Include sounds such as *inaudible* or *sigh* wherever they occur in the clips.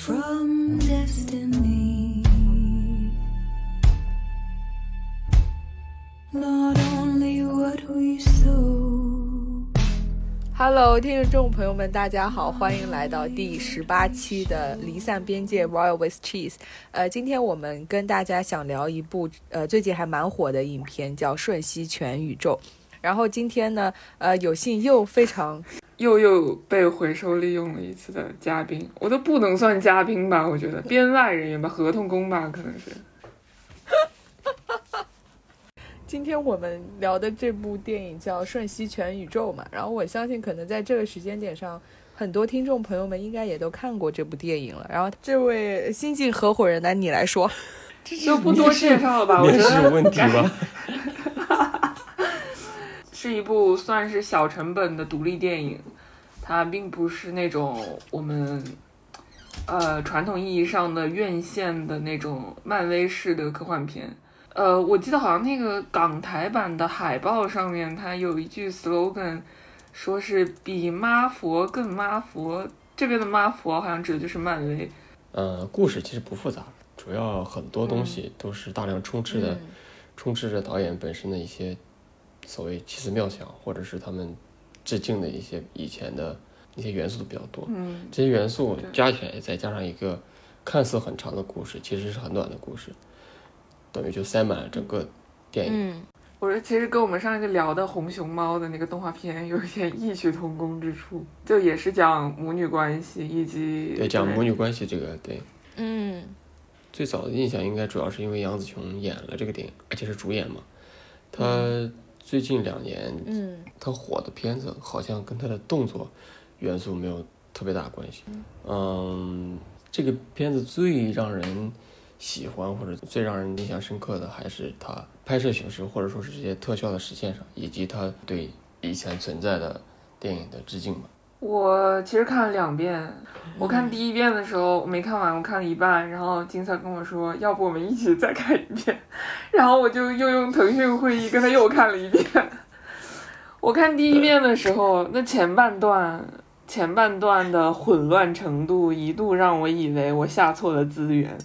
from destiny. Not only what we sow. Hello，听众朋友们，大家好，欢迎来到第十八期的《离散边界 Royal with Cheese》。呃，今天我们跟大家想聊一部呃最近还蛮火的影片，叫《瞬息全宇宙》。然后今天呢，呃，有幸又非常又又被回收利用了一次的嘉宾，我都不能算嘉宾吧？我觉得编外人员吧，合同工吧，可能是。*laughs* 今天我们聊的这部电影叫《瞬息全宇宙》嘛，然后我相信可能在这个时间点上，很多听众朋友们应该也都看过这部电影了。然后这位新晋合伙人来，你来说，*laughs* 就不多介绍了吧？我觉面试有问题吗？*laughs* 是一部算是小成本的独立电影，它并不是那种我们呃传统意义上的院线的那种漫威式的科幻片。呃，我记得好像那个港台版的海报上面，它有一句 slogan，说是比妈佛更妈佛。这边的妈佛好像指的就是漫威。呃，故事其实不复杂，主要很多东嗯西都是大量充斥的，嗯充斥着导演本身的一些所谓奇思妙想，或者是他们致敬的一些以前的一些元素都比较多。嗯，这些元素加起来，再加上一个看似很长的故事，其实是很短的故事，等于就塞满了整个电影。嗯，我觉得其实跟我们上一个聊的红熊猫的那个动画片有一点异曲同工之处，就也是讲母女关系以及对，讲母女关系这个，对，嗯，最早的印象应该主要是因为杨紫琼演了这个电影，而且是主演嘛。她最近两年，嗯，他火的片子好像跟他的动作元素没有特别大关系。嗯，这个片子最让人喜欢或者最让人印象深刻的，还是他拍摄形式或者说是这些特效的实现上，以及他对以前存在的电影的致敬吧。我其实看了两遍，我看第一遍的时候我没看完，我看了一半，然后金灿跟我说，要不我们一起再看一遍，*laughs* 然后我就又用腾讯会议跟他又看了一遍。*laughs* 我看第一遍的时候，那前半段前半段的混乱程度一度让我以为我下错了资源，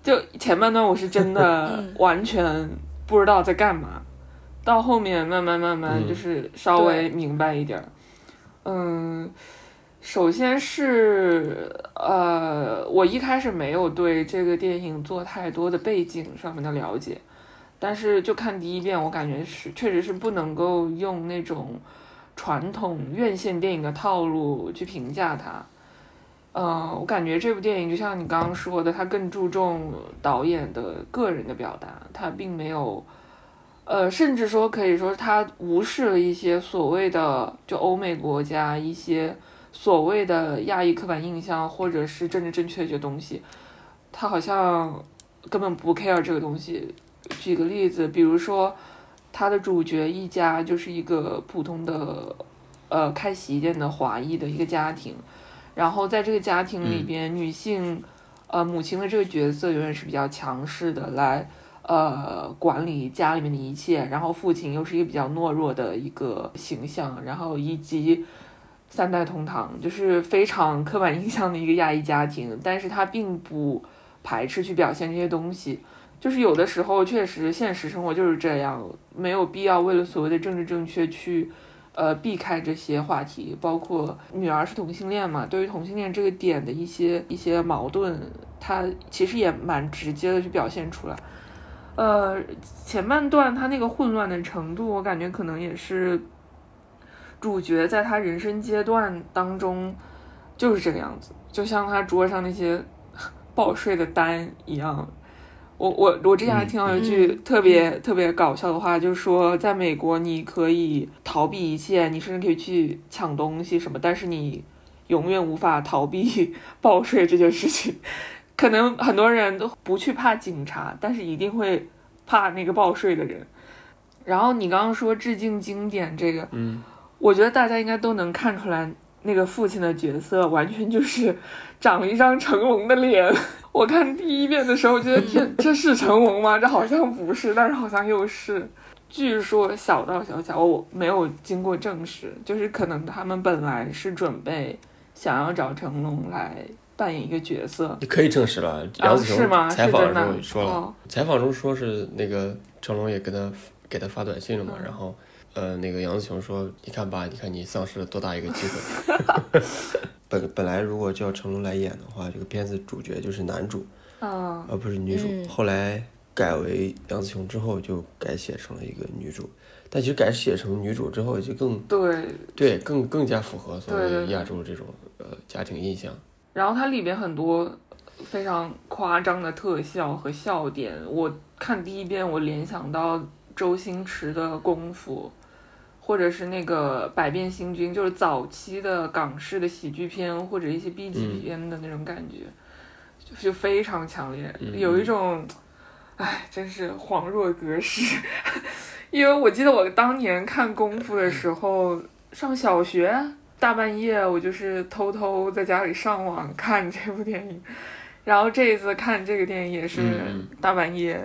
就前半段我是真的 *laughs* 嗯。完全不知道在干嘛，到后面慢慢慢慢嗯。就是稍微明白一点儿。嗯，嗯首先是呃，我一开始没有对这个电影做太多的背景上面的了解，但是就看第一遍，我感觉是确实是不能够用那种传统院线电影的套路去评价它。呃，我感觉这部电影就像你刚刚说的，它更注重导演的个人的表达，它并没有。呃，甚至说可以说他无视了一些所谓的就欧美国家一些所谓的亚裔刻板印象或者是政治正确这些东西，他好像根本不 care 这个东西。举个例子，比如说他的主角一家就是一个普通的呃开洗衣店的华裔的一个家庭，然后在这个家庭里边，女性呃母亲的这个角色永远是比较强势的来。呃，管理家里面的一切，然后父亲又是一个比较懦弱的一个形象，然后以及三代同堂，就是非常刻板印象的一个亚裔家庭，但是他并不排斥去表现这些东西，就是有的时候确实现实生活就是这样，没有必要为了所谓的政治正确去呃避开这些话题，包括女儿是同性恋嘛，对于同性恋这个点的一些一些矛盾，他其实也蛮直接的去表现出来。呃，前半段他那个混乱的程度，我感觉可能也是主角在他人生阶段当中就是这个样子，就像他桌上那些 *laughs* 报税的单一样。我我我之前还听到一句嗯特别、特别搞笑的话，就是说在美国你可以逃避一切，你甚至可以去抢东西什么，但是你永远无法逃避 *laughs* 报税这件事情。*laughs* 可能很多人都不去怕警察，但是一定会怕那个报税的人。然后你刚刚说致敬经典这个，嗯，我觉得大家应该都能看出来，那个父亲的角色完全就是长了一张成龙的脸。*laughs* 我看第一遍的时候，觉得天，*laughs* 这是成龙吗？这好像不是，但是好像又是。据说小道消息，我没有经过证实，就是可能他们本来是准备想要找成龙来扮演一个角色。你可以证实了，啊，杨紫琼？采访的时候说了，哦采访中说是那个成龙也给他给他发短信了嘛，嗯然后呃那个杨紫琼说，你看吧，你看你丧失了多大一个机会。*laughs* 本本来如果叫成龙来演的话，这个片子主角就是男主，啊，而不是女主。嗯后来改为杨紫琼之后，就改写成了一个女主。但其实改写成女主之后，就更对。对更更加符合所谓亚洲这种呃家庭印象。然后它里边很多非常夸张的特效和笑点，我看第一遍我联想到周星驰的《功夫》，或者是那个《百变星君》，就是早期的港式的喜剧片或者一些 B 级片的那种感觉，就就非常强烈，嗯有一种，哎，真是恍若隔世。*laughs* 因为我记得我当年看《功夫》的时候，上小学。大半夜我就是偷偷在家里上网 *laughs* 看这部电影，然后这一次看这个电影也是嗯大半夜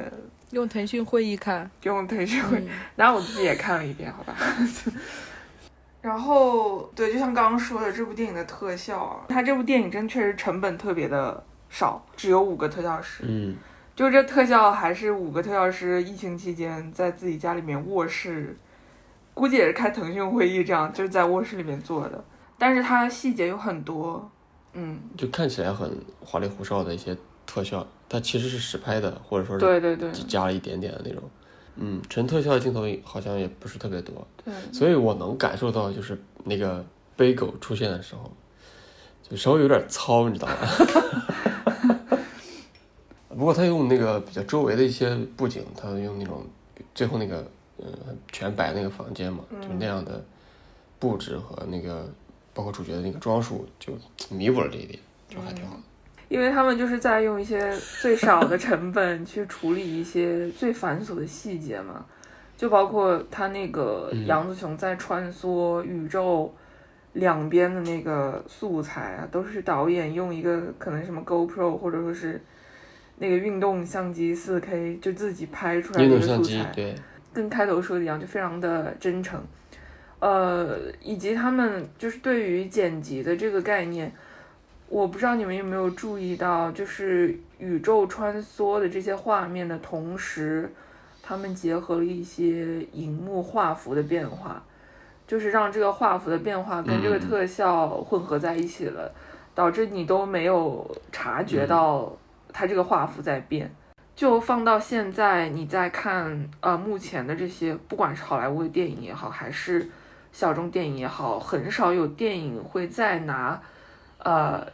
用腾讯会议看，用腾讯会，嗯。*laughs* 然后我自己也看了一遍，好吧。*laughs* 然后对，就像刚刚说的，这部电影的特效啊，它这部电影真确实成本特别的少，只有五个特效师，嗯，就这特效还是五个特效师疫情期间在自己家里面卧室，估计也是开腾讯会议这样，就是在卧室里面做的。但是它细节有很多，嗯，就看起来很花里胡哨的一些特效，它其实是实拍的，或者说是对对对只加了一点点的那种。嗯，纯特效的镜头好像也不是特别多，对，所以我能感受到，就是那个背狗出现的时候，就稍微有点糙，你知道吗？*laughs* 不过他用那个比较周围的一些布景，他用那种最后那个呃全白那个房间嘛，就那样的布置和那个包括主角的那个装束，就弥补了这一点，就还挺好。因为他们就是在用一些最少的成本去处理一些最繁琐的细节嘛，就包括他那个嗯。杨子琼在穿梭宇宙两边的那个素材啊，都是导演用一个可能什么 GoPro 或者说是那个运动相机 4K 就自己拍出来的运一个素动相机材，，对，跟开头说的一样，就非常的真诚。呃，以及他们就是对于剪辑的这个概念，我不知道你们有没有注意到，就是宇宙穿梭的这些画面的同时，他们结合了一些荧幕画幅的变化，就是让这个画幅的变化跟这个嗯特效混合在一起了，导致你都没有察觉到它这个画幅在变。就放到现在，你再看呃目前的这些，不管是好莱坞的电影也好，还是小众电影也好，很少有电影会再拿呃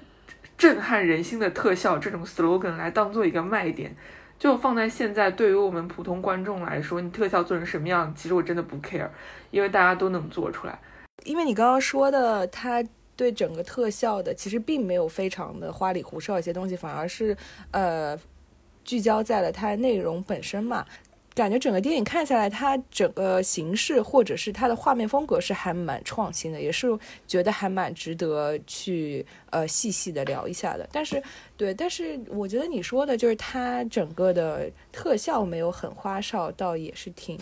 震撼人心的特效这种 slogan 来当做一个卖点。就放在现在，对于我们普通观众来说，你特效做成什么样，其实我真的不 care，因为大家都能做出来。因为你刚刚说的，它对整个特效的其实并没有非常的花里胡哨一些东西，反而是呃聚焦在了它内容本身嘛。感觉整个电影看下来，它整个形式或者是它的画面风格是还蛮创新的，也是觉得还蛮值得去呃细细的聊一下的。但是对，但是我觉得你说的就是它整个的特效没有很花哨，倒也是挺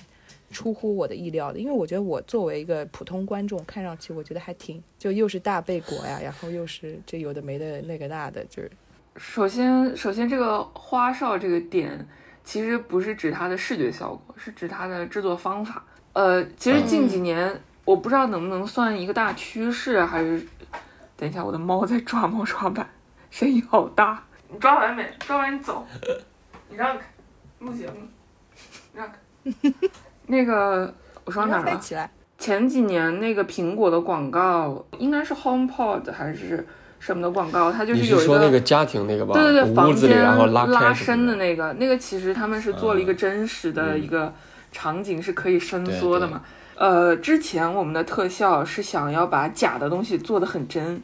出乎我的意料的，因为我觉得我作为一个普通观众，看上去我觉得还挺就又是大背果呀，然后又是这有的没的那个那的，就是首先，首先这个花哨这个点，其实不是指它的视觉效果，是指它的制作方法。呃，其实近几年、我不知道能不能算一个大趋势，还是等一下，我的猫在抓猫抓板，声音好大。你抓完没？抓完你走，你让开，录节目，让开。*laughs* 那个我说哪儿了？起来。前几年那个苹果的广告，应该是 HomePod 还是什么的广告，它就是有一是说那个家庭那个吧？对对对，房间然后拉伸的那个，那个其实他们是做了一个嗯真实的嗯一个场景，是可以伸缩的嘛。呃，之前我们的特效是想要把假的东西做得很真，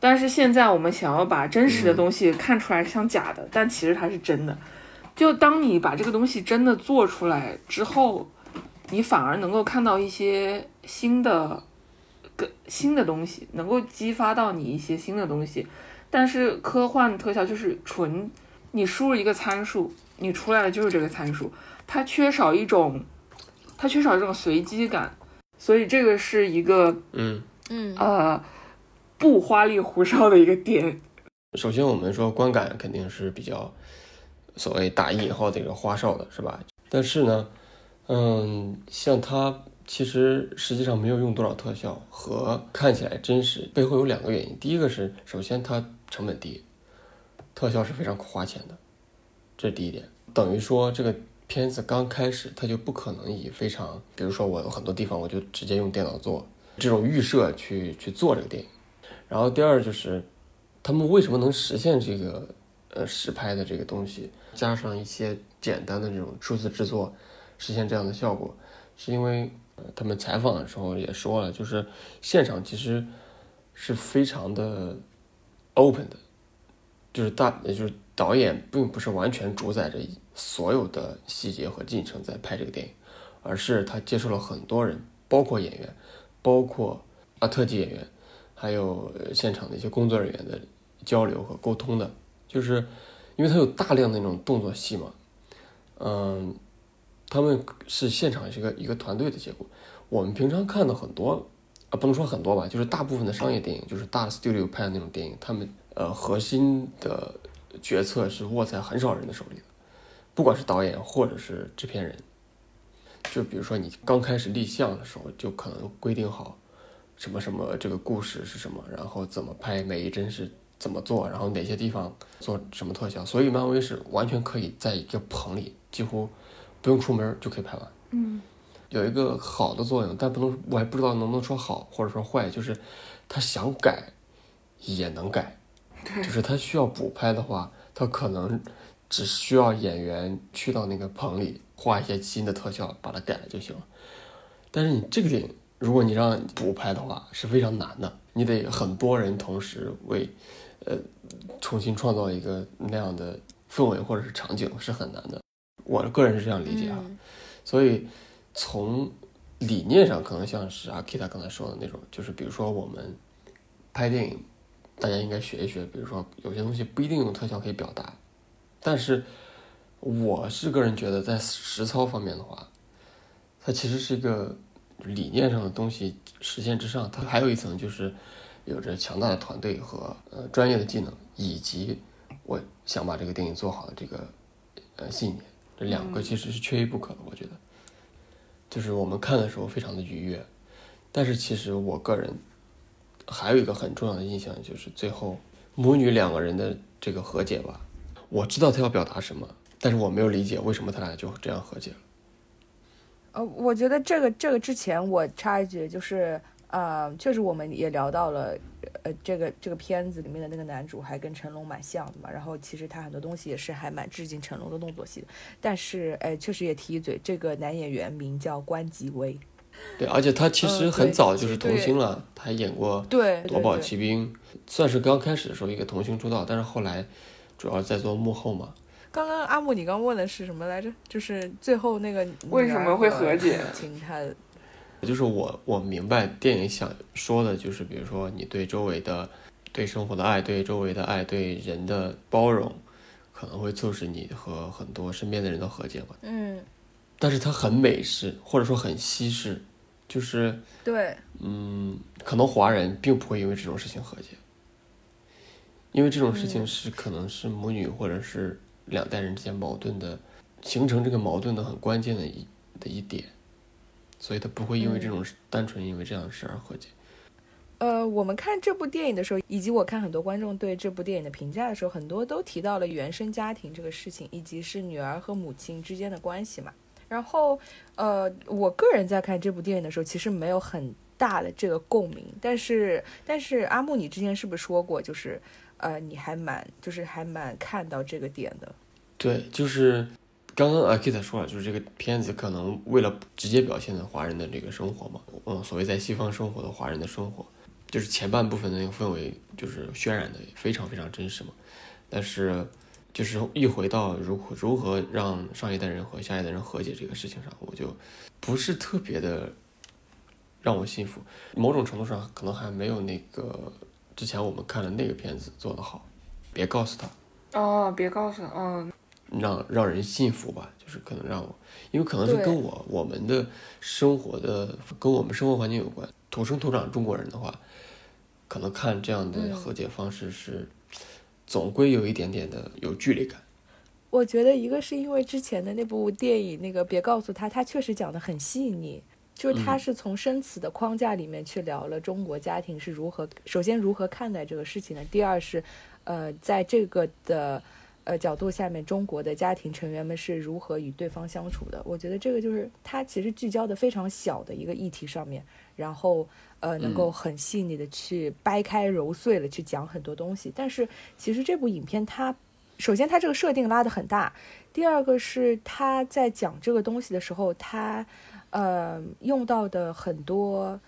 但是现在我们想要把真实的嗯东西看出来像假的，但其实它是真的。就当你把这个东西真的做出来之后，你反而能够看到一些新的、个新的东西，能够激发到你一些新的东西。但是科幻特效就是纯，你输入一个参数，你出来的就是这个参数，它缺少一种，它缺少这种随机感，所以这个是一个嗯，嗯呃不花里胡哨的一个点。首先我们说观感肯定是比较所谓打引号这个花哨的，是吧？但是呢，嗯，像它其实实际上没有用多少特效和看起来真实，背后有两个原因。第一个是，首先它成本低，特效是非常花钱的，这是第一点。等于说这个片子刚开始，它就不可能以非常，比如说我有很多地方我就直接用电脑做这种预设去去做这个电影。然后第二就是，他们为什么能实现这个呃实拍的这个东西，加上一些简单的这种数字制作，实现这样的效果，是因为、他们采访的时候也说了，就是现场其实是非常的 open 的，就是大就是导演并不是完全主宰着所有的细节和进程在拍这个电影，而是他接触了很多人，包括演员，包括啊特技演员。还有现场的一些工作人员的交流和沟通的，就是因为他有大量的那种动作戏嘛，嗯，他们是现场是一个一个团队的结果。我们平常看的很多啊，不能说很多吧，就是大部分的商业电影，就是大 studio 拍的那种电影，他们呃核心的决策是握在很少人的手里的，不管是导演或者是制片人。就比如说你刚开始立项的时候，就可能规定好。什么什么这个故事是什么，然后怎么拍，每一帧是怎么做，然后哪些地方做什么特效，所以漫威是完全可以在一个棚里，几乎不用出门就可以拍完。嗯，有一个好的作用，但不能，我还不知道能不能说好或者说坏，就是他想改也能改，就是他需要补拍的话，他可能只需要演员去到那个棚里画一些新的特效，把它改了就行了。但是你这个电影。如果你让补拍的话是非常难的，你得很多人同时为，呃，重新创造一个那样的氛围或者是场景是很难的。我个人是这样理解啊，嗯、所以从理念上可能像是阿 Kita 刚才说的那种，就是比如说我们拍电影，大家应该学一学，比如说有些东西不一定用特效可以表达，但是我是个人觉得在实操方面的话，它其实是一个。理念上的东西实现之上，它还有一层就是有着强大的团队和呃专业的技能，以及我想把这个电影做好的这个呃信念，这两个其实是缺一不可的。我觉得，就是我们看的时候非常的愉悦，但是其实我个人还有一个很重要的印象，就是最后母女两个人的这个和解吧。我知道他要表达什么，但是我没有理解为什么他俩就这样和解了。呃，我觉得这个这个之前我插一句，就是呃，确实我们也聊到了，呃，这个这个片子里面的那个男主还跟成龙蛮像的嘛，然后其实他很多东西也是还蛮致敬成龙的动作戏的，但是哎，确实也提一嘴，这个男演员名叫关吉威，对，而且他其实很早就是童星了，他还演过对《夺宝奇兵》，算是刚开始的时候一个童星出道，但是后来主要在做幕后嘛。刚刚阿木，你刚问的是什么来着？就是最后那个为什么会和解？请他，就是我我明白电影想说的，就是比如说你对周围的、对生活的爱，对周围的爱，对人的包容，可能会促使你和很多身边的人都和解吧。嗯，但是它很美式，或者说很西式，就是对，嗯，可能华人并不会因为这种事情和解，因为这种事情是可能是母女或者是。两代人之间矛盾的形成这个矛盾的很关键的一的一点，所以他不会因为这种、嗯、单纯因为这样的事而和解。呃，我们看这部电影的时候，以及我看很多观众对这部电影的评价的时候，很多都提到了原生家庭这个事情，以及是女儿和母亲之间的关系嘛。然后，呃，我个人在看这部电影的时候，其实没有很大的这个共鸣。但是，但是阿木，你之前是不是说过，就是？呃，你还蛮就是还蛮看到这个点的，对，就是刚刚阿 k i t 说了，就是这个片子可能为了直接表现的华人的这个生活嘛，嗯，所谓在西方生活的华人的生活，就是前半部分的那个氛围就是渲染的非常非常真实嘛，但是就是一回到如何如何让上一代人和下一代人和解这个事情上，我就不是特别的让我信服，某种程度上可能还没有那个。之前我们看的那个片子做得好，别告诉他。哦，别告诉，嗯，让让人信服吧，就是可能让我，因为可能是跟我我们的生活的跟我们生活环境有关。土生土长中国人的话，可能看这样的和解方式是总归有一点点的有距离感。我觉得一个是因为之前的那部电影，那个别告诉他，他确实讲的很细腻，就是他是从生死的框架里面去聊了中国家庭是如何，首先如何看待这个事情的，第二是，呃，在这个的呃角度下面，中国的家庭成员们是如何与对方相处的。我觉得这个就是它其实聚焦的非常小的一个议题上面，然后呃能够很细腻的去掰开揉碎了去讲很多东西。但是其实这部影片它。首先，它这个设定拉得很大；第二个是他在讲这个东西的时候，他呃用到的很多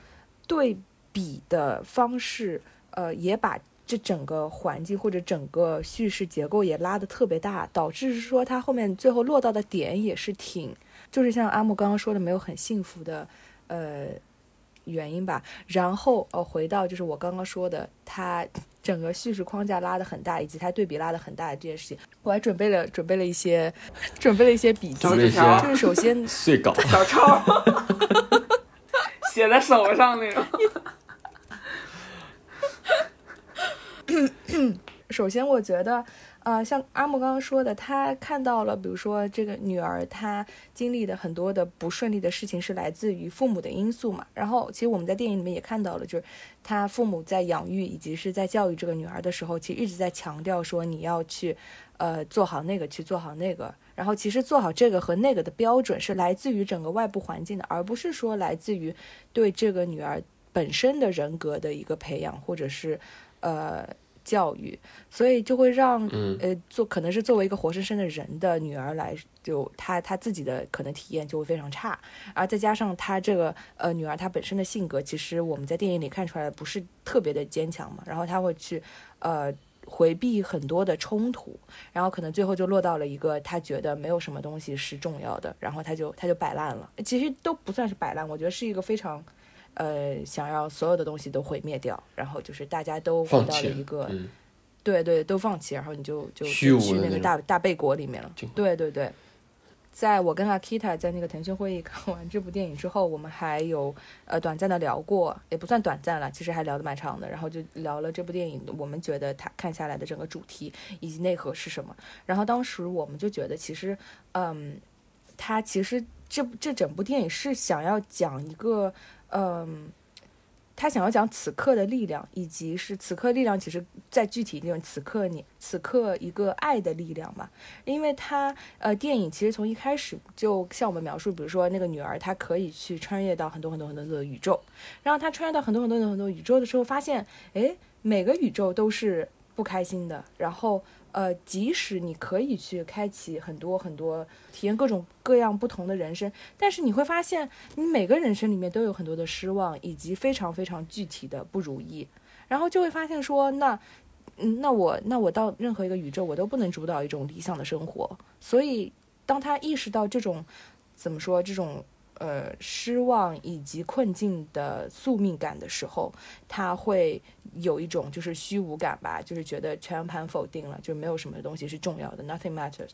对比的方式，呃也把这整个环境或者整个叙事结构也拉得特别大，导致是说他后面最后落到的点也是挺，就是像阿木刚刚说的，没有很幸福的呃原因吧。然后呃回到就是我刚刚说的他。*laughs* 整个叙事框架拉得很大，以及它对比拉得很大的这件事情，我还准备了准备了一些准备了一些笔记，就是首先 *laughs* 碎稿小抄，*laughs* 写在手上那种。*coughs* 首先，我觉得。呃，像阿木刚刚说的，他看到了，比如说这个女儿，她经历的很多的不顺利的事情是来自于父母的因素嘛。然后，其实我们在电影里面也看到了，就是他父母在养育以及是在教育这个女儿的时候，其实一直在强调说你要去，呃，做好那个，去做好那个。然后，其实做好这个和那个的标准是来自于整个外部环境的，而不是说来自于对这个女儿本身的人格的一个培养，或者是，呃。教育，所以就会让呃做可能是作为一个活生生的人的女儿来，就她她自己的可能体验就会非常差，而再加上她这个呃女儿她本身的性格，其实我们在电影里看出来不是特别的坚强嘛，然后她会去呃回避很多的冲突，然后可能最后就落到了一个她觉得没有什么东西是重要的，然后她就她就摆烂了，其实都不算是摆烂，我觉得是一个非常。呃，想要所有的东西都毁灭掉，然后就是大家都回到了一个，对对，都放弃，然后你就就去那个大大贝国里面了。对对对，在我跟阿 Kita 在那个腾讯会议 *laughs* 看完这部电影之后，我们还有呃短暂的聊过，也不算短暂了，其实还聊得蛮长的。然后就聊了这部电影，我们觉得它看下来的整个主题以及内核是什么。然后当时我们就觉得，其实嗯，它其实这这整部电影是想要讲一个。嗯，他想要讲此刻的力量，以及是此刻力量，其实在具体那种此刻你此刻一个爱的力量嘛。因为他呃，电影其实从一开始就向我们描述，比如说那个女儿，她可以去穿越到很多很多很多的宇宙，然后她穿越到很多很多很多很多宇宙的时候，发现哎，每个宇宙都是不开心的，然后。呃，即使你可以去开启很多很多体验各种各样不同的人生，但是你会发现，你每个人生里面都有很多的失望，以及非常非常具体的不如意，然后就会发现说，那，嗯，那我那我到任何一个宇宙，我都不能主导一种理想的生活。所以，当他意识到这种，怎么说这种。呃，失望以及困境的宿命感的时候，他会有一种就是虚无感吧，就是觉得全盘否定了，就没有什么东西是重要的，nothing matters。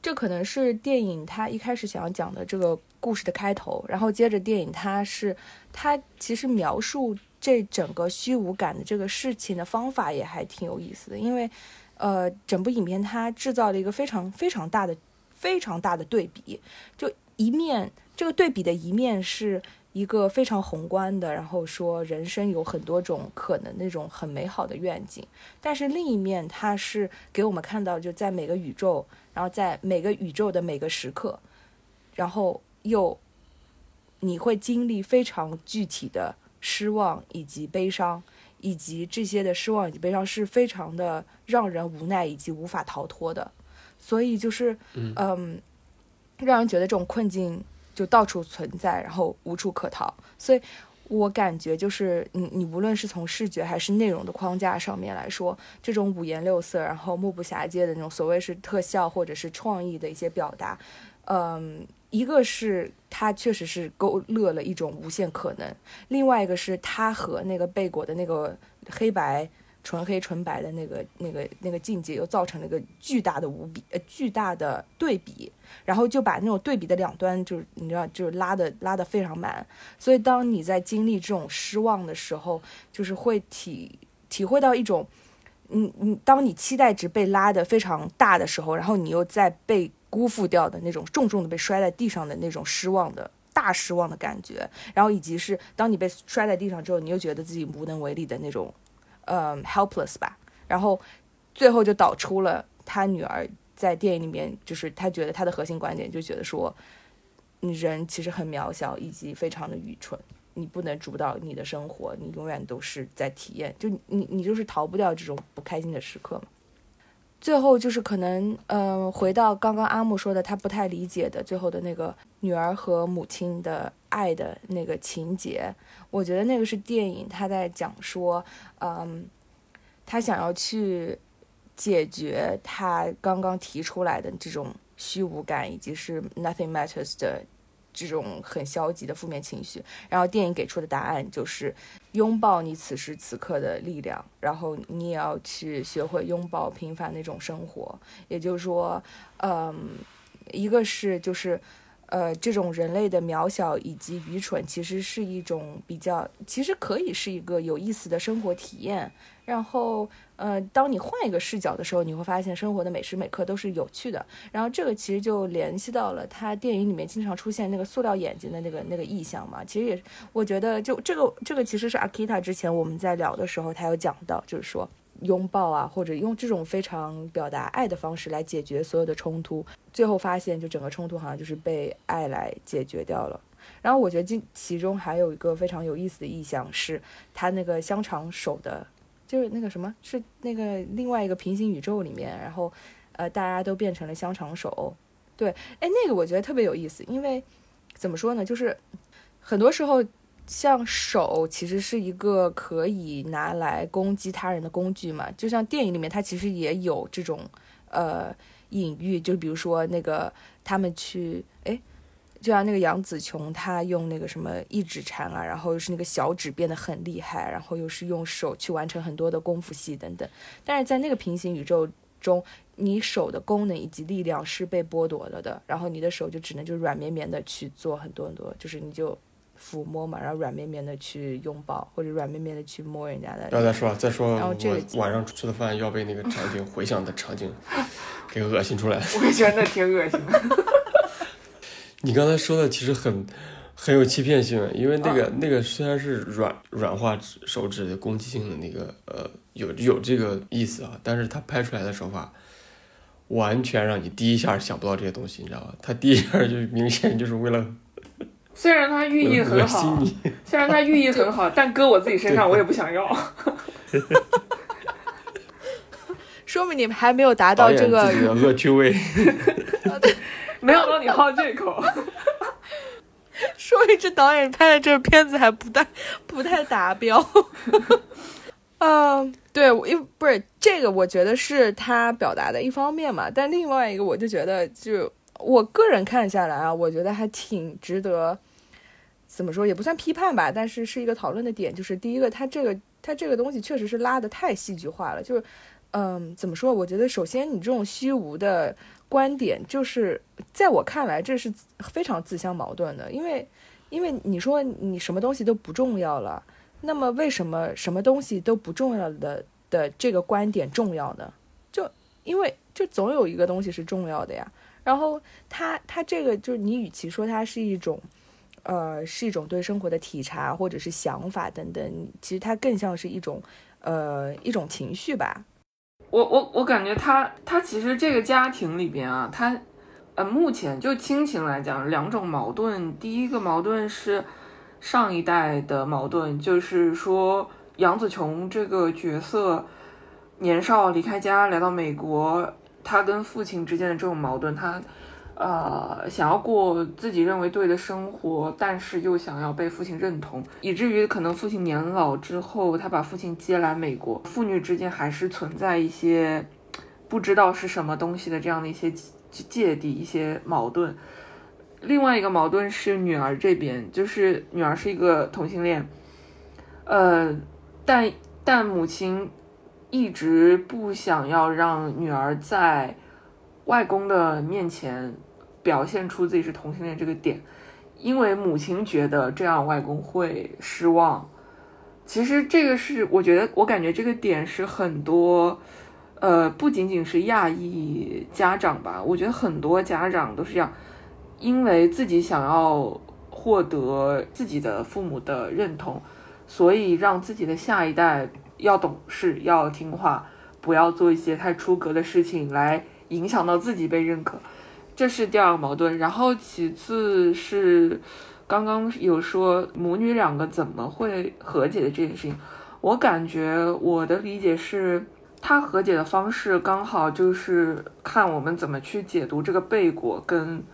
这可能是电影他一开始想要讲的这个故事的开头，然后接着电影它是它其实描述这整个虚无感的这个事情的方法也还挺有意思的，因为呃，整部影片它制造了一个非常非常大的非常大的对比，就。一面，这个对比的一面是一个非常宏观的，然后说人生有很多种可能那种很美好的愿景。但是另一面，它是给我们看到，就在每个宇宙，然后在每个宇宙的每个时刻，然后又你会经历非常具体的失望以及悲伤，以及这些的失望以及悲伤是非常的让人无奈以及无法逃脱的。所以就是，嗯。让人觉得这种困境就到处存在，然后无处可逃。所以我感觉就是，你你无论是从视觉还是内容的框架上面来说，这种五颜六色，然后目不暇接的那种所谓是特效或者是创意的一些表达，嗯，一个是它确实是勾勒了一种无限可能，另外一个是它和那个贝果的那个黑白。纯黑纯白的那个、那个、那个境界，又造成了一个巨大的无比呃巨大的对比，然后就把那种对比的两端，就是你知道，就是拉的拉的非常满。所以当你在经历这种失望的时候，就是会体体会到一种你你当你期待值被拉得非常大的时候，然后你又在被辜负掉的那种重重的被摔在地上的那种失望的大失望的感觉，然后以及是当你被摔在地上之后，你又觉得自己无能为力的那种，嗯，helpless 吧，然后最后就导出了他女儿在电影里面，就是他觉得他的核心观点就觉得说，你人其实很渺小，以及非常的愚蠢。你不能主导你的生活，你永远都是在体验，就你你就是逃不掉这种不开心的时刻嘛。最后就是可能，嗯、回到刚刚阿木说的，他不太理解的最后的那个女儿和母亲的爱的那个情节，我觉得那个是电影他在讲说，嗯，他想要去解决他刚刚提出来的这种虚无感，以及是 nothing matters 的这种很消极的负面情绪。然后电影给出的答案就是拥抱你此时此刻的力量，然后你也要去学会拥抱平凡那种生活。也就是说，嗯，一个是就是。呃，这种人类的渺小以及愚蠢，其实是一种比较，其实可以是一个有意思的生活体验。然后，呃，当你换一个视角的时候，你会发现生活的每时每刻都是有趣的。然后，这个其实就联系到了他电影里面经常出现那个塑料眼睛的那个那个意象嘛。其实也，我觉得就这个这个其实是 Akita 之前我们在聊的时候，他有讲到，就是说拥抱啊，或者用这种非常表达爱的方式来解决所有的冲突。最后发现，就整个冲突好像就是被爱来解决掉了。然后我觉得这其中还有一个非常有意思的意象，是他那个香肠手的，就是那个什么，是那个另外一个平行宇宙里面，然后呃大家都变成了香肠手。对，哎，那个我觉得特别有意思，因为怎么说呢，就是很多时候像手其实是一个可以拿来攻击他人的工具嘛，就像电影里面它其实也有这种呃。隐喻，就比如说那个他们去，哎，就像那个杨紫琼，她用那个什么一指禅啊，然后又是那个小指变得很厉害，然后又是用手去完成很多的功夫戏等等。但是在那个平行宇宙中，你手的功能以及力量是被剥夺了的，然后你的手就只能就软绵绵的去做很多很多，就是你就抚摸嘛，然后软绵绵的去拥抱，或者软绵绵的去摸人家的。不要再说了，再说然后这个我晚上吃的饭要被那个场景回想的场景 *laughs* 给恶心出来。我也觉得挺恶心的。*laughs* 你刚才说的其实很很有欺骗性，因为那个、那个虽然是软软化手指的攻击性的那个呃有有这个意思啊，但是他拍出来的手法完全让你第一下想不到这些东西，你知道吧？他第一下就明显就是为了虽然它 *laughs* 寓意很好，虽然它寓意很好，但搁我自己身上我也不想要。*laughs* 说明你们还没有达到这个恶趣味，*laughs* 没有到你好这口。说明这导演拍的这个片子还不太不太达标。嗯，对，我因不是这个，我觉得是他表达的一方面嘛，但另外一个我就觉得，就我个人看下来啊，我觉得还挺值得怎么说，也不算批判吧，但是是一个讨论的点，就是第一个，它这个它这个东西确实是拉的太戏剧化了，就是嗯，怎么说？我觉得首先你这种虚无的观点，就是在我看来，这是非常自相矛盾的，因为因为你说你什么东西都不重要了，那么为什么什么东西都不重要的的这个观点重要呢？就因为就总有一个东西是重要的呀。然后它它这个就是你与其说它是一种。呃，是一种对生活的体察，或者是想法等等。其实它更像是一种，呃，一种情绪吧。我我我感觉他他其实这个家庭里边啊，他呃目前就亲情来讲，两种矛盾。第一个矛盾是上一代的矛盾，就是说杨紫琼这个角色年少离开家来到美国，他跟父亲之间的这种矛盾，他呃想要过自己认为对的生活，但是又想要被父亲认同，以至于可能父亲年老之后，他把父亲接来美国，父女之间还是存在一些不知道是什么东西的这样的一些芥蒂、一些矛盾。另外一个矛盾是女儿这边，就是女儿是一个同性恋，呃，但但母亲一直不想要让女儿在外公的面前表现出自己是同性恋这个点，因为母亲觉得这样外公会失望，其实这个是我觉得，我感觉这个点是很多，呃，不仅仅是亚裔家长吧，我觉得很多家长都是这样，因为自己想要获得自己的父母的认同，所以让自己的下一代要懂事、要听话，不要做一些太出格的事情来影响到自己被认可，这是第二个矛盾。然后其次是。刚刚有说母女两个怎么会和解的这件事情，我感觉我的理解是，他和解的方式刚好就是看我们怎么去解读这个贝果跟，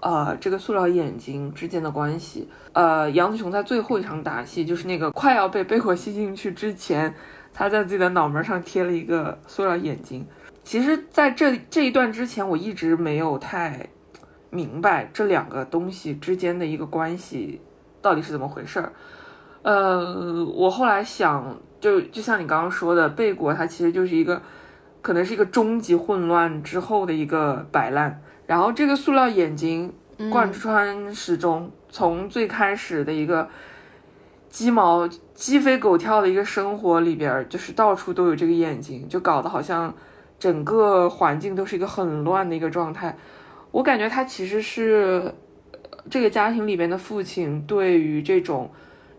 呃，这个塑料眼睛之间的关系。呃，杨子琼在最后一场打戏，就是那个快要被贝果吸进去之前，他在自己的脑门上贴了一个塑料眼睛。其实，在这这一段之前，我一直没有太。明白这两个东西之间的一个关系到底是怎么回事儿？呃，我后来想，就就像你刚刚说的，贝果它其实就是一个，可能是一个终极混乱之后的一个摆烂。然后这个塑料眼睛贯穿始终，从最开始的一个鸡毛鸡飞狗跳的一个生活里边，就是到处都有这个眼睛，就搞得好像整个环境都是一个很乱的一个状态。我感觉他其实是这个家庭里边的父亲对于这种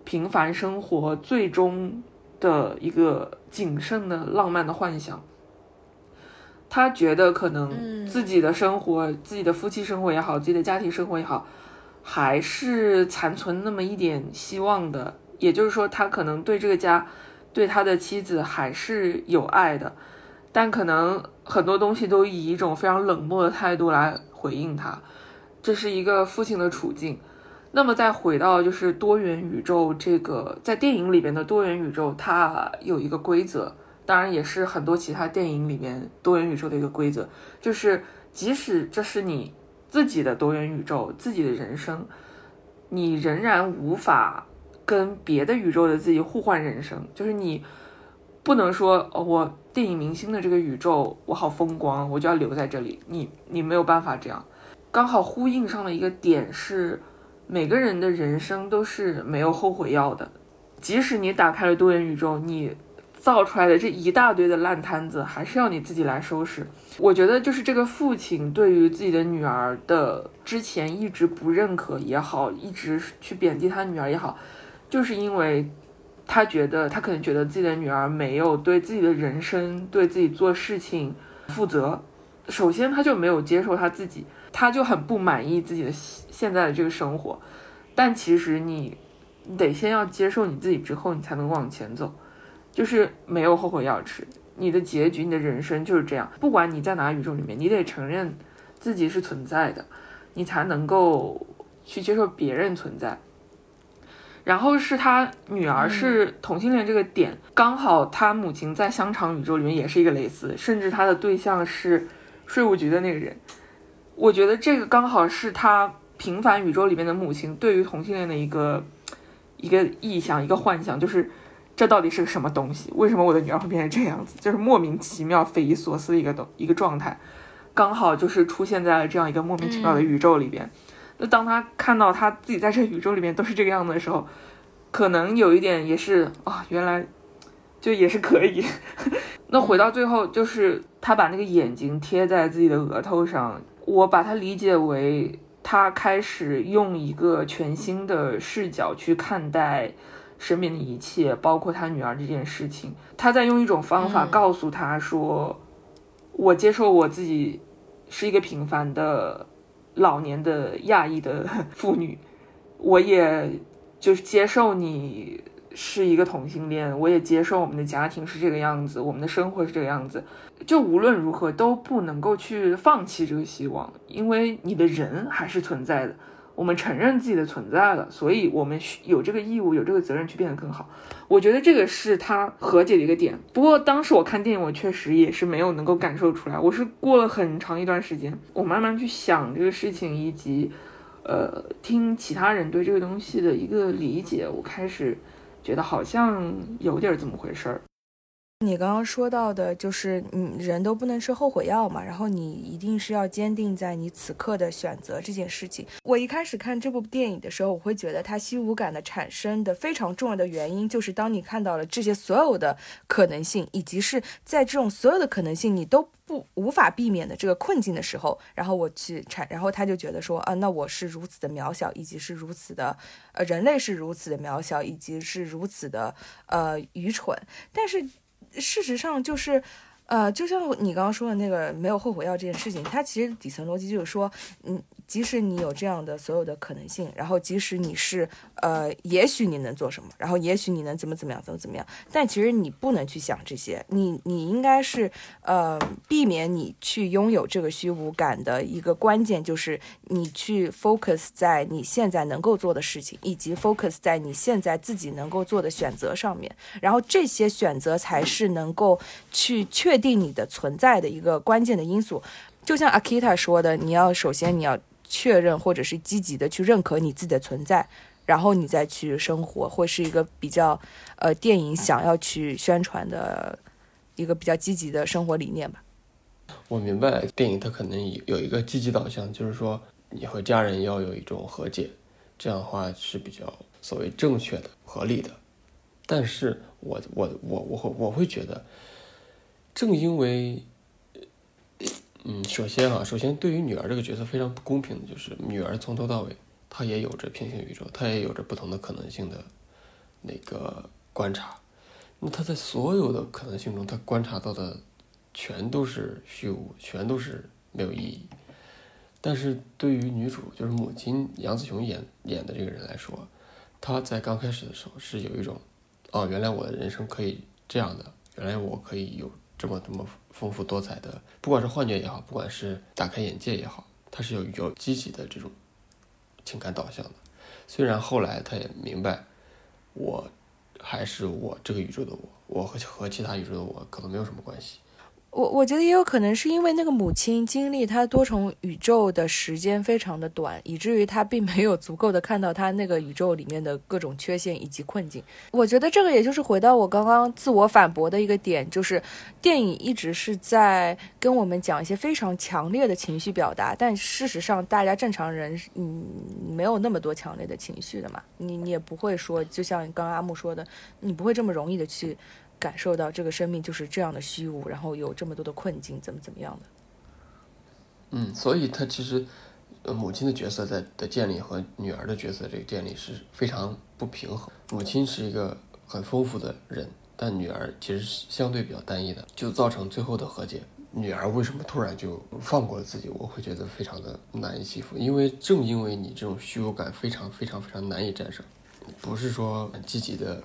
平凡生活最终的一个谨慎的浪漫的幻想。他觉得可能自己的生活、自己的夫妻生活也好，自己的家庭生活也好，还是残存那么一点希望的。也就是说，他可能对这个家、对他的妻子还是有爱的，但可能很多东西都以一种非常冷漠的态度来。回应他，这是一个父亲的处境。那么再回到就是多元宇宙这个，在电影里边的多元宇宙，它有一个规则，当然也是很多其他电影里面多元宇宙的一个规则，就是即使这是你自己的多元宇宙，自己的人生，你仍然无法跟别的宇宙的自己互换人生，就是你不能说哦我。电影明星的这个宇宙，我好风光，我就要留在这里。你你没有办法这样，刚好呼应上的一个点是，每个人的人生都是没有后悔药的。即使你打开了多元宇宙，你造出来的这一大堆的烂摊子，还是要你自己来收拾。我觉得就是这个父亲对于自己的女儿的之前一直不认可也好，一直去贬低他女儿也好，就是因为。他觉得，他可能觉得自己的女儿没有对自己的人生、对自己做事情负责。首先，他就没有接受他自己，他就很不满意自己的现在的这个生活。但其实，你得先要接受你自己之后，你才能往前走。就是没有后悔药吃，你的结局、你的人生就是这样。不管你在哪宇宙里面，你得承认自己是存在的，你才能够去接受别人存在。然后是他女儿是同性恋这个点，刚好他母亲在香肠宇宙里面也是一个蕾丝，甚至他的对象是税务局的那个人。我觉得这个刚好是他平凡宇宙里面的母亲对于同性恋的一个一个臆想、一个幻想，就是这到底是个什么东西？为什么我的女儿会变成这样子？就是莫名其妙、匪夷所思的一个东一个状态，刚好就是出现在了这样一个莫名其妙的宇宙里边。那当他看到他自己在这宇宙里面都是这个样子的时候，可能有一点也是啊，原来就也是可以。*laughs* 那回到最后，就是他把那个眼睛贴在自己的额头上，我把它理解为他开始用一个全新的视角去看待身边的一切，包括他女儿这件事情。他在用一种方法告诉他说：“我接受我自己是一个平凡的。”老年的亚裔的 *laughs* 妇女，我也就是接受你是一个同性恋，我也接受我们的家庭是这个样子，我们的生活是这个样子。就无论如何都不能够去放弃这个希望，因为你的人还是存在的。我们承认自己的存在了，所以我们有这个义务，有这个责任去变得更好。我觉得这个是他和解的一个点。不过当时我看电影，我确实也是没有能够感受出来。我是过了很长一段时间，我慢慢去想这个事情，以及呃听其他人对这个东西的一个理解，我开始觉得好像有点这么回事儿。你刚刚说到的就是，嗯，人都不能吃后悔药嘛，然后你一定是要坚定在你此刻的选择这件事情。我一开始看这部电影的时候，我会觉得它虚无感的产生的非常重要的原因，就是当你看到了这些所有的可能性，以及是在这种所有的可能性你都不无法避免的这个困境的时候，然后我去产，然后他就觉得说啊，那我是如此的渺小，以及是如此的，呃，人类是如此的渺小，以及是如此的呃愚蠢，但是。事实上就是，呃，就像你刚刚说的那个没有后悔药这件事情，它其实底层逻辑就是说，嗯，即使你有这样的所有的可能性，然后即使你是呃，也许你能做什么，然后也许你能怎么怎么样，怎么怎么样，但其实你不能去想这些，你你应该是呃，避免你去拥有这个虚无感的一个关键就是你去 focus 在你现在能够做的事情，以及 focus 在你现在自己能够做的选择上面，然后这些选择才是能够去确定你的存在的一个关键的因素。就像 Akita 说的，你要首先你要确认或者是积极的去认可你自己的存在，然后你再去生活，会是一个比较呃电影想要去宣传的一个比较积极的生活理念吧。我明白电影它可能有有一个积极导向，就是说你和家人要有一种和解，这样的话是比较所谓正确的、合理的。但是我我我我会我会觉得，正因为，嗯，首先啊，首先对于女儿这个角色非常不公平的就是，女儿从头到尾她也有着平行宇宙，她也有着不同的可能性的那个观察。那她在所有的可能性中，她观察到的全都是虚无，全都是没有意义。但是对于女主，就是母亲杨紫琼演演的这个人来说，她在刚开始的时候是有一种，哦，原来我的人生可以这样的，原来我可以有这么这么丰富多彩的，不管是幻觉也好，不管是打开眼界也好，它是有有积极的这种情感导向的。虽然后来他也明白，我还是我这个宇宙的我，我和和其他宇宙的我可能没有什么关系。我我觉得也有可能是因为那个母亲经历她多重宇宙的时间非常的短，以至于她并没有足够的看到她那个宇宙里面的各种缺陷以及困境。我觉得这个也就是回到我刚刚自我反驳的一个点，就是电影一直是在跟我们讲一些非常强烈的情绪表达，但事实上大家正常人嗯没有那么多强烈的情绪的嘛，你你也不会说，就像刚刚阿木说的，你不会这么容易的去。感受到这个生命就是这样的虚无，然后有这么多的困境，怎么怎么样的。嗯，所以他其实，呃，母亲的角色在的建立和女儿的角色这个建立是非常不平衡。母亲是一个很丰富的人，但女儿其实是相对比较单一的，就造成最后的和解。女儿为什么突然就放过了自己？我会觉得非常的难以欺负，因为正因为你这种虚无感非常非常非常难以战胜，不是说积极的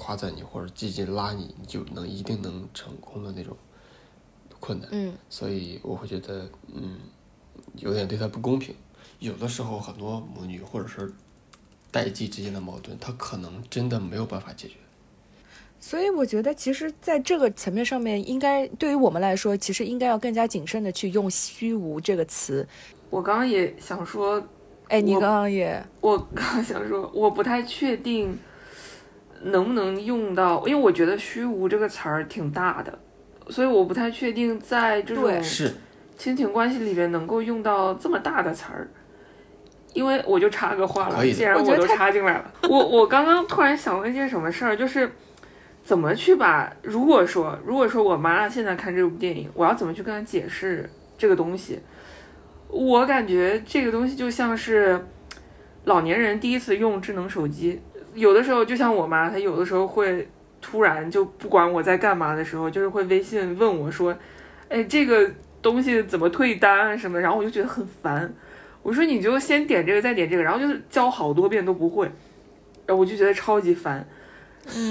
夸赞你或者积极拉你，你就能一定能成功的那种困难。嗯，所以我会觉得，嗯，有点对他不公平。有的时候，很多母女或者是代际之间的矛盾，他可能真的没有办法解决。所以我觉得，其实在这个层面上面，应该对于我们来说，其实应该要更加谨慎的去用“虚无”这个词。我刚刚也想说，哎，你刚刚也我刚刚想说，我不太确定能不能用到，因为我觉得“虚无”这个词儿挺大的，所以我不太确定在这种是，亲情关系里边能够用到这么大的词儿。因为我就插个话了，既然我都插进来了，*laughs* 我我刚刚突然想了一件什么事儿，就是怎么去把，如果说如果说我妈现在看这部电影，我要怎么去跟她解释这个东西？我感觉这个东西就像是老年人第一次用智能手机，有的时候就像我妈，她有的时候会突然就不管我在干嘛的时候，就是会微信问我说：“哎，这个东西怎么退单啊什么？”然后我就觉得很烦。我说你就先点这个，再点这个，然后就是教好多遍都不会，然后我就觉得超级烦，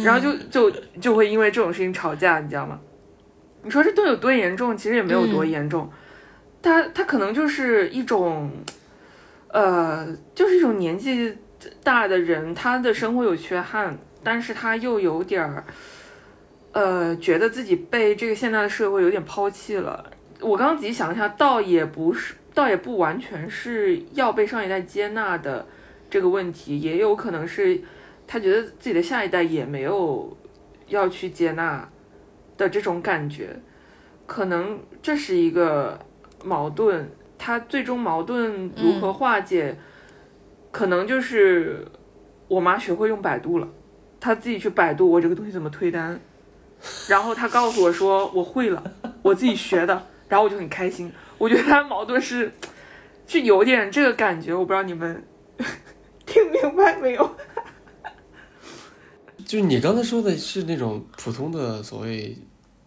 然后就就就会因为这种事情吵架，你知道吗？你说这都有多严重？其实也没有多严重，他他可能就是一种，呃，就是一种年纪大的人，他的生活有缺憾，但是他又有点儿，呃，觉得自己被这个现在的社会有点抛弃了。我刚刚仔细想了一下，倒也不是，倒也不完全是要被上一代接纳的这个问题，也有可能是他觉得自己的下一代也没有要去接纳的这种感觉，可能这是一个矛盾。他最终矛盾如何化解，可能就是我妈学会用百度了，她自己去百度我这个东西怎么推单，然后她告诉我说我会了，我自己学的，然后我就很开心。我觉得她矛盾是是有点这个感觉，我不知道你们 *laughs* 听明白没有？*laughs* 就是你刚才说的是那种普通的所谓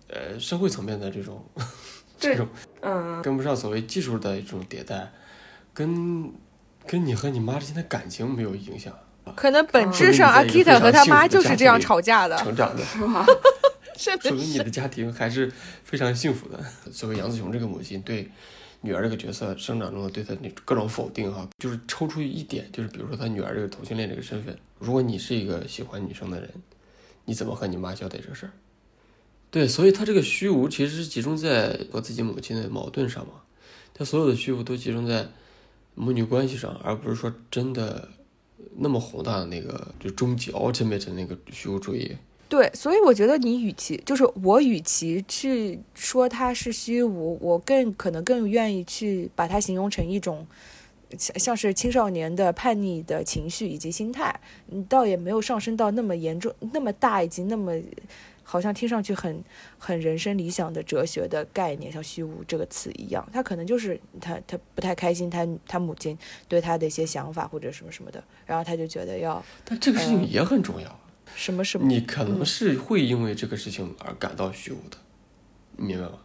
呃社会层面的这种 *laughs* 这种嗯，跟不上所谓技术的一种迭代，跟跟你和你妈之间的感情没有影响，可能本质上说明你在一 Akita 和他妈就是这样吵架的，成长的，*laughs* 是吧？真的是。说明你的家庭还是非常幸福的。作为杨子琼这个母亲对女儿这个角色生长中的对她那各种否定哈，就是抽出一点，就是比如说她女儿这个同性恋这个身份，如果你是一个喜欢女生的人，你怎么和你妈交代这个事儿？对，所以她这个虚无其实是集中在和自己母亲的矛盾上嘛，她所有的虚无都集中在母女关系上，而不是说真的那么宏大的那个就终极 ultimate 的那个虚无主义。对，所以我觉得你与其就是我与其去说它是虚无，我更可能更愿意去把它形容成一种像像是青少年的叛逆的情绪以及心态，倒也没有上升到那么严重、那么大以及那么好像听上去很很人生理想的哲学的概念，像虚无这个词一样，他可能就是他他不太开心，他他母亲对他的一些想法或者什么什么的，然后他就觉得要但这个事情也很重要。什么什么，你可能是会因为这个事情而感到虚无的，你明白吗？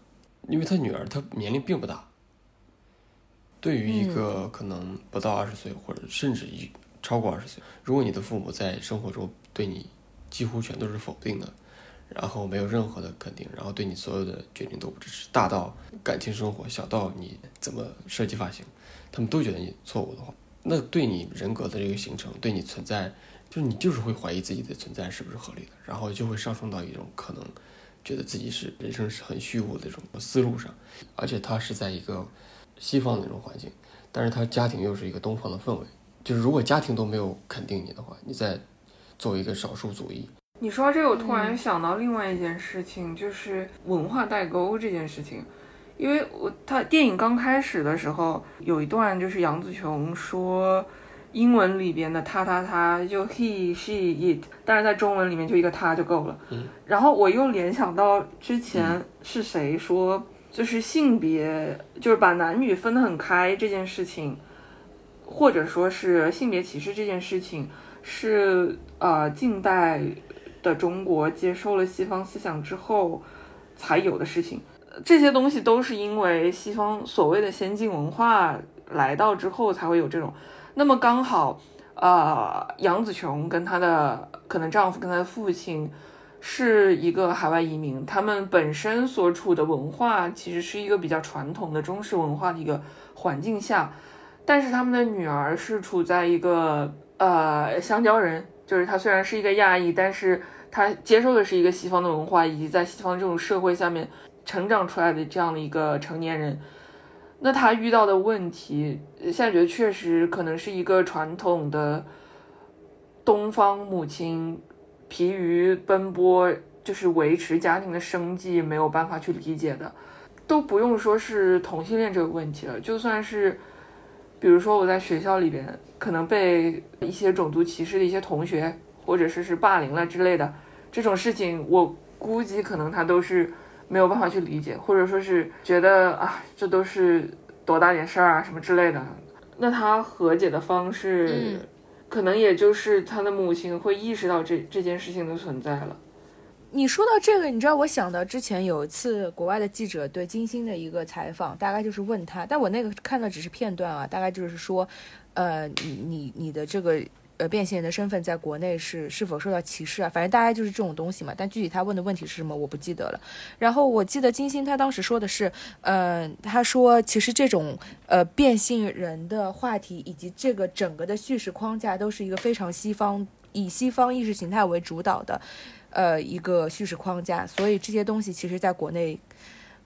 因为他女儿她年龄并不大，对于一个可能不到二十岁或者甚至一超过二十岁，如果你的父母在生活中对你几乎全都是否定的，然后没有任何的肯定，然后对你所有的决定都不支持，大到感情生活，小到你怎么设计发型，他们都觉得你错误的话，那对你人格的这个形成，对你存在。就是你就是会怀疑自己的存在是不是合理的，然后就会上升到一种可能觉得自己是人生是很虚无的这种思路上，而且他是在一个西方的那种环境，但是他家庭又是一个东方的氛围，就是如果家庭都没有肯定你的话，你在作为一个少数族裔，你说这个，我突然想到另外一件事情，就是文化代沟这件事情。因为我他电影刚开始的时候有一段，就是杨紫琼说英文里边的他他他就 he she it，但是在中文里面就一个他就够了。嗯，然后我又联想到之前是谁说，就是性别就是把男女分得很开这件事情，或者说是性别歧视这件事情，是呃近代的中国接受了西方思想之后才有的事情。这些东西都是因为西方所谓的先进文化来到之后才会有这种。那么刚好，呃，杨紫琼跟她的可能丈夫跟她的父亲是一个海外移民，他们本身所处的文化其实是一个比较传统的中式文化的一个环境下，但是他们的女儿是处在一个呃香蕉人，就是她虽然是一个亚裔，但是他接受的是一个西方的文化，以及在西方这种社会下面成长出来的这样的一个成年人。那他遇到的问题，现在觉得确实可能是一个传统的东方母亲疲于奔波，就是维持家庭的生计，没有办法去理解的。都不用说是同性恋这个问题了，就算是，比如说我在学校里边可能被一些种族歧视的一些同学，或者是是霸凌了之类的这种事情，我估计可能他都是没有办法去理解，或者说是觉得啊，这都是多大点事儿啊什么之类的。那他和解的方式，嗯可能也就是他的母亲会意识到这这件事情的存在了。你说到这个，你知道我想到之前有一次国外的记者对金星的一个采访，大概就是问他，但我那个看的只是片段啊，大概就是说，呃，你你你的这个呃变性人的身份在国内是是否受到歧视啊？反正大概就是这种东西嘛。但具体他问的问题是什么，我不记得了。然后我记得金星他当时说的是，呃，他说其实这种呃变性人的话题以及这个整个的叙事框架都是一个非常西方以西方意识形态为主导的。呃，一个叙事框架，所以这些东西其实在国内，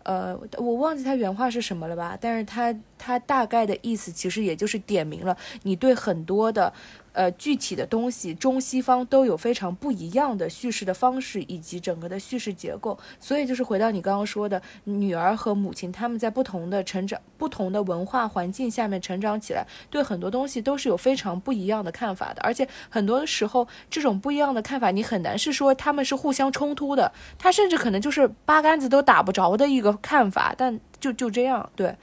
呃，我忘记他原话是什么了吧？但是他他大概的意思其实也就是点明了你对很多的呃具体的东西，中西方都有非常不一样的叙事的方式以及整个的叙事结构。所以就是回到你刚刚说的，女儿和母亲他们在不同的成长、不同的文化环境下面成长起来，对很多东西都是有非常不一样的看法的。而且很多时候，这种不一样的看法，你很难是说他们是互相冲突的，他甚至可能就是八竿子都打不着的一个看法，但就就这样对。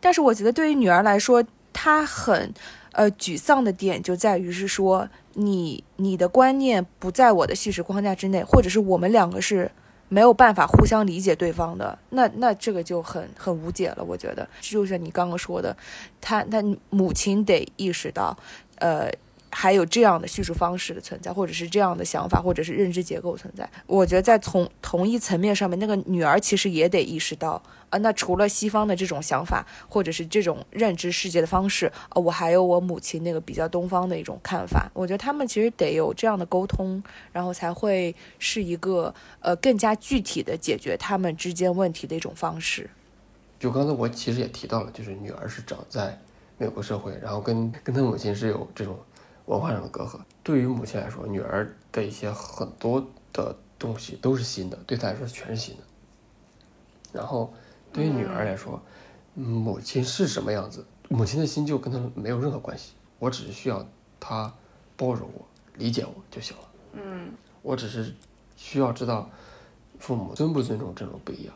但是我觉得对于女儿来说，她很。呃，沮丧的点就在于是说，你你的观念不在我的叙事框架之内，或者是我们两个是没有办法互相理解对方的，那那这个就很很无解了。我觉得，就像你刚刚说的，他他母亲得意识到，呃。还有这样的叙述方式的存在，或者是这样的想法，或者是认知结构存在。我觉得在从同一层面上面，那个女儿其实也得意识到，啊，那除了西方的这种想法，或者是这种认知世界的方式，啊，我还有我母亲那个比较东方的一种看法。我觉得他们其实得有这样的沟通，然后才会是一个呃更加具体的解决他们之间问题的一种方式。就刚才我其实也提到了，就是女儿是长在美国社会，然后跟跟她母亲是有这种。文化上的隔阂，对于母亲来说，女儿的一些很多的东西都是新的，对她来说全是新的。然后，对于女儿来说，母亲是什么样子，母亲的心就跟她没有任何关系。我只是需要她包容我、理解我就行了。嗯，我只是需要知道父母尊不尊重这种不一样。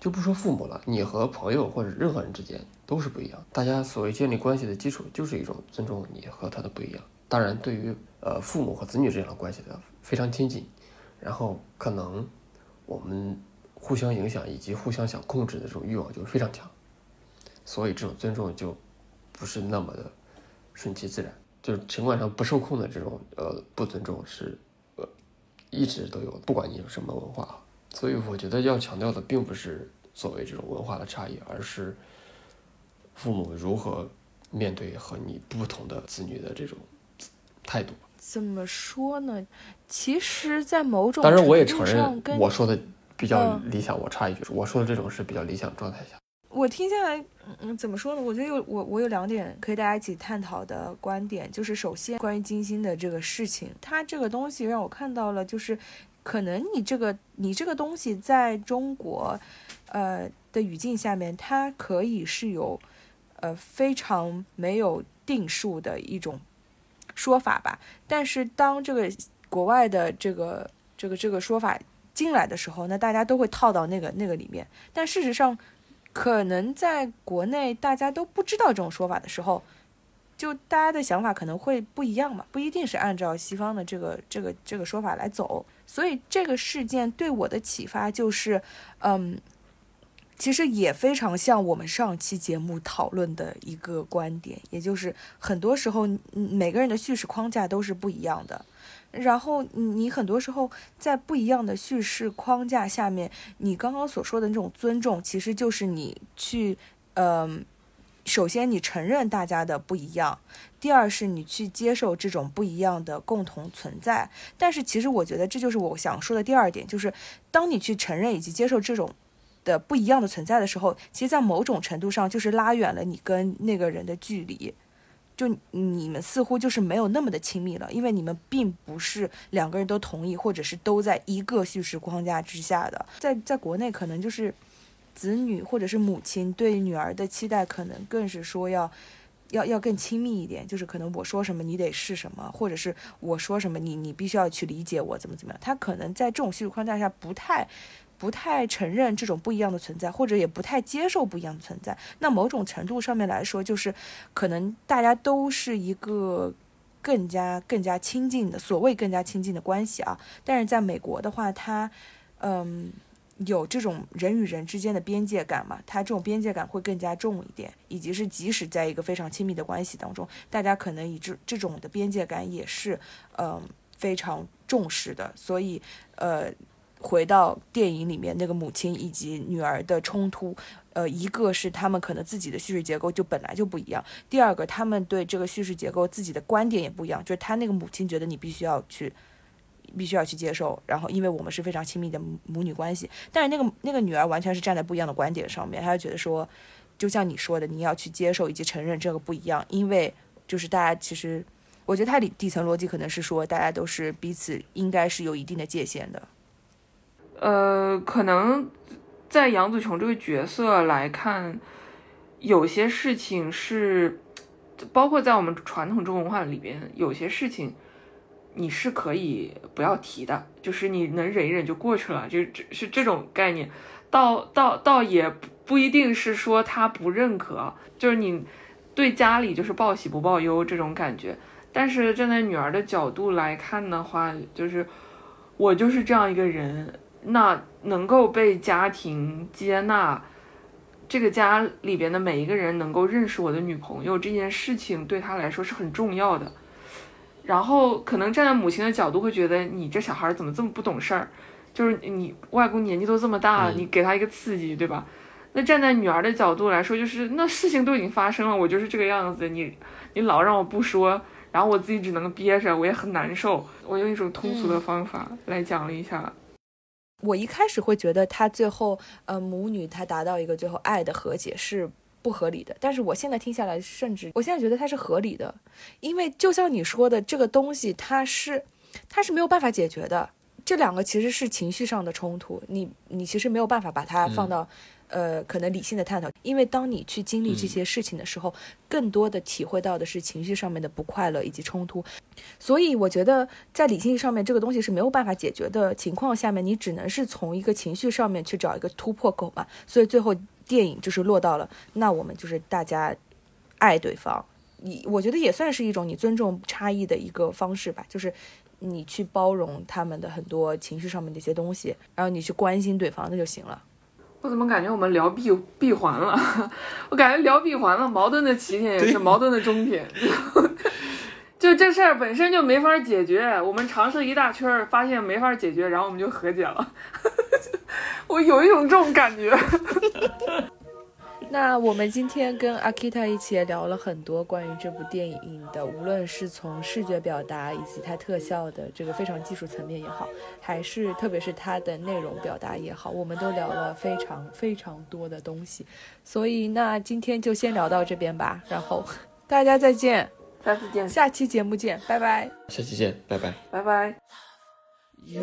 就不说父母了，你和朋友或者任何人之间都是不一样。大家所谓建立关系的基础就是一种尊重你和他的不一样。当然，对于呃父母和子女这样的关系的非常亲近，然后可能我们互相影响以及互相想控制的这种欲望就非常强，所以这种尊重就不是那么的顺其自然。就是情感上不受控的这种呃不尊重是呃一直都有，不管你有什么文化。所以我觉得要强调的并不是所谓这种文化的差异，而是父母如何面对和你不同的子女的这种态度。怎么说呢？其实，在某种当然我也承认我说的比较理想。我插一句，我说的这种是比较理想状态下。我听下来，嗯，怎么说呢？我觉得有我我有两点可以大家一起探讨的观点，就是首先关于金星的这个事情，它这个东西让我看到了，就是。可能你这个你这个东西在中国，呃的语境下面，它可以是有，呃非常没有定数的一种说法吧。但是当这个国外的这个这个这个说法进来的时候，那大家都会套到那个那个里面。但事实上，可能在国内大家都不知道这种说法的时候。就大家的想法可能会不一样嘛，不一定是按照西方的这个这个这个说法来走。所以这个事件对我的启发就是，嗯，其实也非常像我们上期节目讨论的一个观点，也就是很多时候每个人的叙事框架都是不一样的。然后你很多时候在不一样的叙事框架下面，你刚刚所说的那种尊重，其实就是你去，嗯。首先，你承认大家的不一样；第二，是你去接受这种不一样的共同存在。但是，其实我觉得这就是我想说的第二点，就是当你去承认以及接受这种的不一样的存在的时候，其实，在某种程度上就是拉远了你跟那个人的距离，就你们似乎就是没有那么的亲密了，因为你们并不是两个人都同意，或者是都在一个叙事框架之下的。在在国内，可能就是。子女或者是母亲对女儿的期待，可能更是说要，要要更亲密一点。就是可能我说什么你得是什么，或者是我说什么你你必须要去理解我怎么怎么样。他可能在这种叙述框架下不太，不太承认这种不一样的存在，或者也不太接受不一样的存在。那某种程度上面来说，就是可能大家都是一个更加更加亲近的所谓更加亲近的关系啊。但是在美国的话，他嗯。有这种人与人之间的边界感嘛？他这种边界感会更加重一点，以及是即使在一个非常亲密的关系当中，大家可能以这这种的边界感也是，嗯，非常重视的。所以，呃，回到电影里面那个母亲以及女儿的冲突，呃，一个是他们可能自己的叙事结构就本来就不一样，第二个他们对这个叙事结构自己的观点也不一样，就是他那个母亲觉得你必须要去。必须要去接受，然后因为我们是非常亲密的母女关系，但是那个那个女儿完全是站在不一样的观点上面，她就觉得说，就像你说的，你要去接受以及承认这个不一样，因为就是大家其实我觉得它底底层逻辑可能是说，大家都是彼此应该是有一定的界限的。呃，可能在杨紫琼这个角色来看，有些事情是，包括在我们传统中国文化里边，有些事情你是可以不要提的，就是你能忍一忍就过去了，就是是这种概念。倒倒倒也不一定是说他不认可，就是你对家里就是报喜不报忧这种感觉。但是站在女儿的角度来看的话，就是我就是这样一个人。那能够被家庭接纳，这个家里边的每一个人能够认识我的女朋友这件事情，对他来说是很重要的。然后可能站在母亲的角度会觉得，你这小孩怎么这么不懂事儿？就是你外公年纪都这么大了，你给他一个刺激，对吧？那站在女儿的角度来说，就是那事情都已经发生了，我就是这个样子，你你老让我不说，然后我自己只能憋着，我也很难受。我用一种通俗的方法来讲了一下。我一开始会觉得他最后，呃，母女他达到一个最后爱的和解是不合理的，但是我现在听下来，甚至我现在觉得他是合理的，因为就像你说的，这个东西它是，它是没有办法解决的，这两个其实是情绪上的冲突，你你其实没有办法把它放到。呃，可能理性的探讨，因为当你去经历这些事情的时候，更多的体会到的是情绪上面的不快乐以及冲突，所以我觉得在理性上面这个东西是没有办法解决的情况下面，你只能是从一个情绪上面去找一个突破口嘛。所以最后电影就是落到了，那我们就是大家爱对方，你我觉得也算是一种你尊重差异的一个方式吧，就是你去包容他们的很多情绪上面的一些东西，然后你去关心对方，那就行了。我怎么感觉我们聊闭闭环了？*laughs* 我感觉聊闭环了，矛盾的起点也是矛盾的终点。*laughs* 就这事儿本身就没法解决，我们尝试一大圈，发现没法解决，然后我们就和解了。*laughs* 我有一种这种感觉。那我们今天跟阿 Kita 一起聊了很多关于这部电影的，无论是从视觉表达以及它特效的这个非常技术层面也好，还是特别是它的内容表达也好，我们都聊了非常非常多的东西。所以那今天就先聊到这边吧，然后 *laughs* 大家再见，下次见，下期节目见，拜拜，下期见，拜拜，拜拜。You